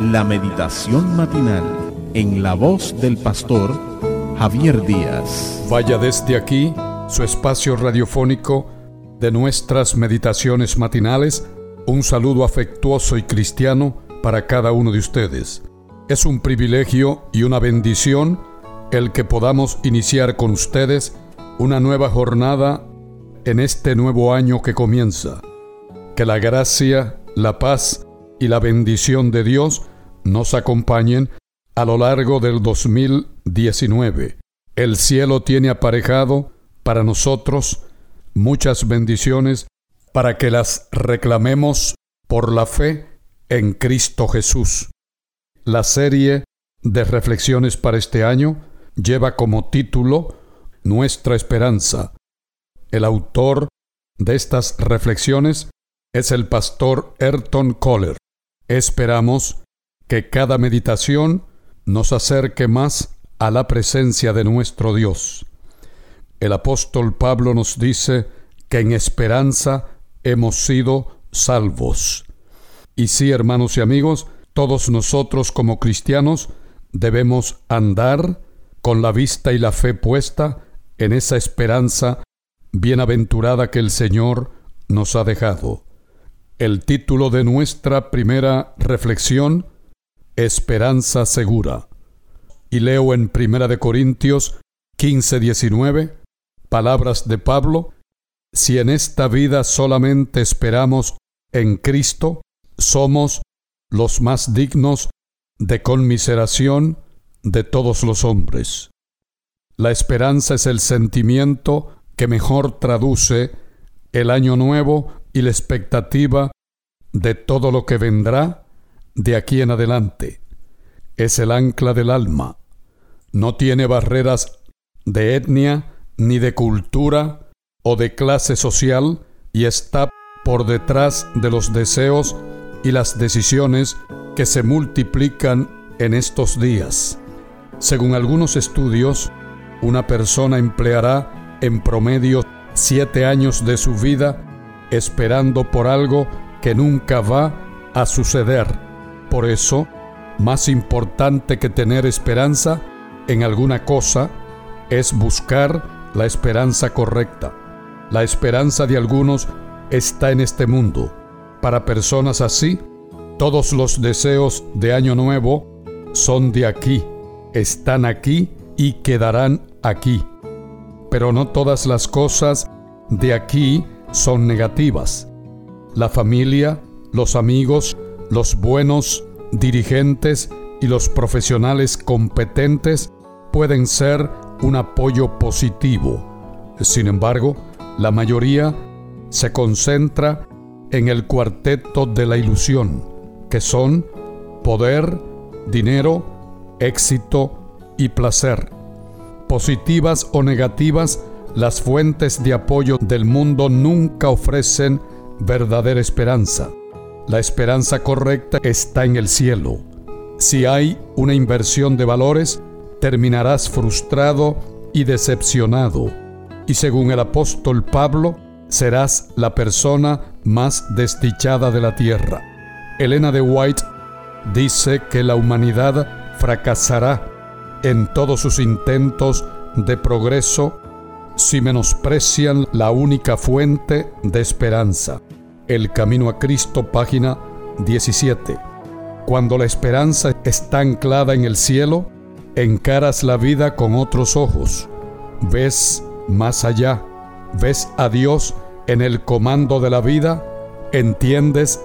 la meditación matinal en la voz del pastor Javier Díaz. Vaya desde aquí su espacio radiofónico de nuestras meditaciones matinales, un saludo afectuoso y cristiano para cada uno de ustedes. Es un privilegio y una bendición el que podamos iniciar con ustedes una nueva jornada en este nuevo año que comienza. Que la gracia, la paz y la bendición de Dios nos acompañen a lo largo del 2019. El cielo tiene aparejado para nosotros muchas bendiciones para que las reclamemos por la fe en Cristo Jesús. La serie de reflexiones para este año lleva como título Nuestra esperanza. El autor de estas reflexiones es el pastor Ayrton Kohler. Esperamos que cada meditación nos acerque más a la presencia de nuestro Dios. El apóstol Pablo nos dice que en esperanza hemos sido salvos. Y sí, hermanos y amigos, todos nosotros como cristianos debemos andar con la vista y la fe puesta en esa esperanza bienaventurada que el Señor nos ha dejado. El título de nuestra primera reflexión, Esperanza Segura. Y leo en Primera de Corintios 15, 19, palabras de Pablo, si en esta vida solamente esperamos en Cristo, somos los más dignos de conmiseración de todos los hombres. La esperanza es el sentimiento que mejor traduce el año nuevo y la expectativa de todo lo que vendrá de aquí en adelante. Es el ancla del alma. No tiene barreras de etnia, ni de cultura o de clase social y está por detrás de los deseos y las decisiones que se multiplican en estos días. Según algunos estudios, una persona empleará en promedio siete años de su vida esperando por algo que nunca va a suceder. Por eso, más importante que tener esperanza en alguna cosa es buscar la esperanza correcta. La esperanza de algunos está en este mundo. Para personas así, todos los deseos de Año Nuevo son de aquí, están aquí y quedarán aquí. Pero no todas las cosas de aquí son negativas. La familia, los amigos, los buenos dirigentes y los profesionales competentes pueden ser un apoyo positivo. Sin embargo, la mayoría se concentra en el cuarteto de la ilusión, que son poder, dinero, éxito y placer. Positivas o negativas, las fuentes de apoyo del mundo nunca ofrecen verdadera esperanza. La esperanza correcta está en el cielo. Si hay una inversión de valores, terminarás frustrado y decepcionado. Y según el apóstol Pablo, serás la persona más desdichada de la tierra. Elena de White dice que la humanidad fracasará en todos sus intentos de progreso si menosprecian la única fuente de esperanza. El Camino a Cristo, página 17. Cuando la esperanza está anclada en el cielo, encaras la vida con otros ojos, ves más allá, ves a Dios en el comando de la vida, entiendes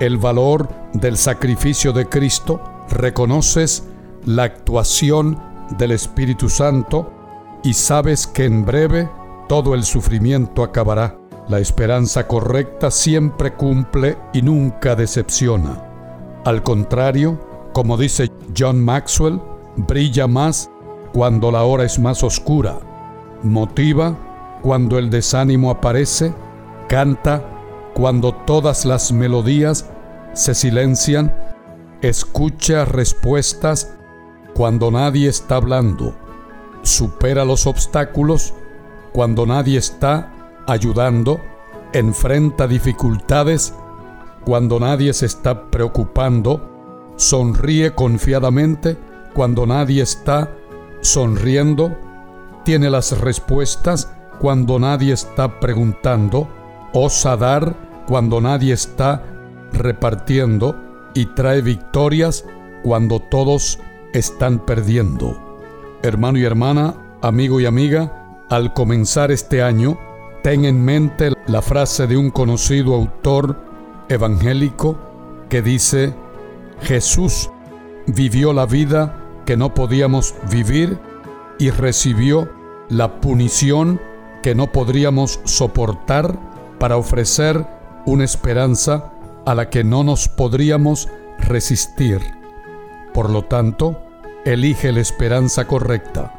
el valor del sacrificio de Cristo, reconoces la actuación del Espíritu Santo y sabes que en breve todo el sufrimiento acabará. La esperanza correcta siempre cumple y nunca decepciona. Al contrario, como dice John Maxwell, brilla más cuando la hora es más oscura, motiva cuando el desánimo aparece, canta cuando todas las melodías se silencian, escucha respuestas cuando nadie está hablando, supera los obstáculos cuando nadie está ayudando, enfrenta dificultades cuando nadie se está preocupando, sonríe confiadamente cuando nadie está sonriendo, tiene las respuestas cuando nadie está preguntando, osa dar cuando nadie está repartiendo y trae victorias cuando todos están perdiendo. Hermano y hermana, amigo y amiga, al comenzar este año, ten en mente la frase de un conocido autor evangélico que dice, Jesús vivió la vida que no podíamos vivir y recibió la punición que no podríamos soportar para ofrecer una esperanza a la que no nos podríamos resistir. Por lo tanto, elige la esperanza correcta.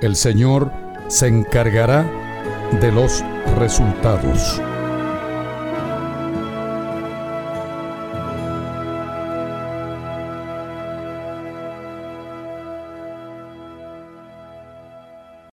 El Señor se encargará de los resultados.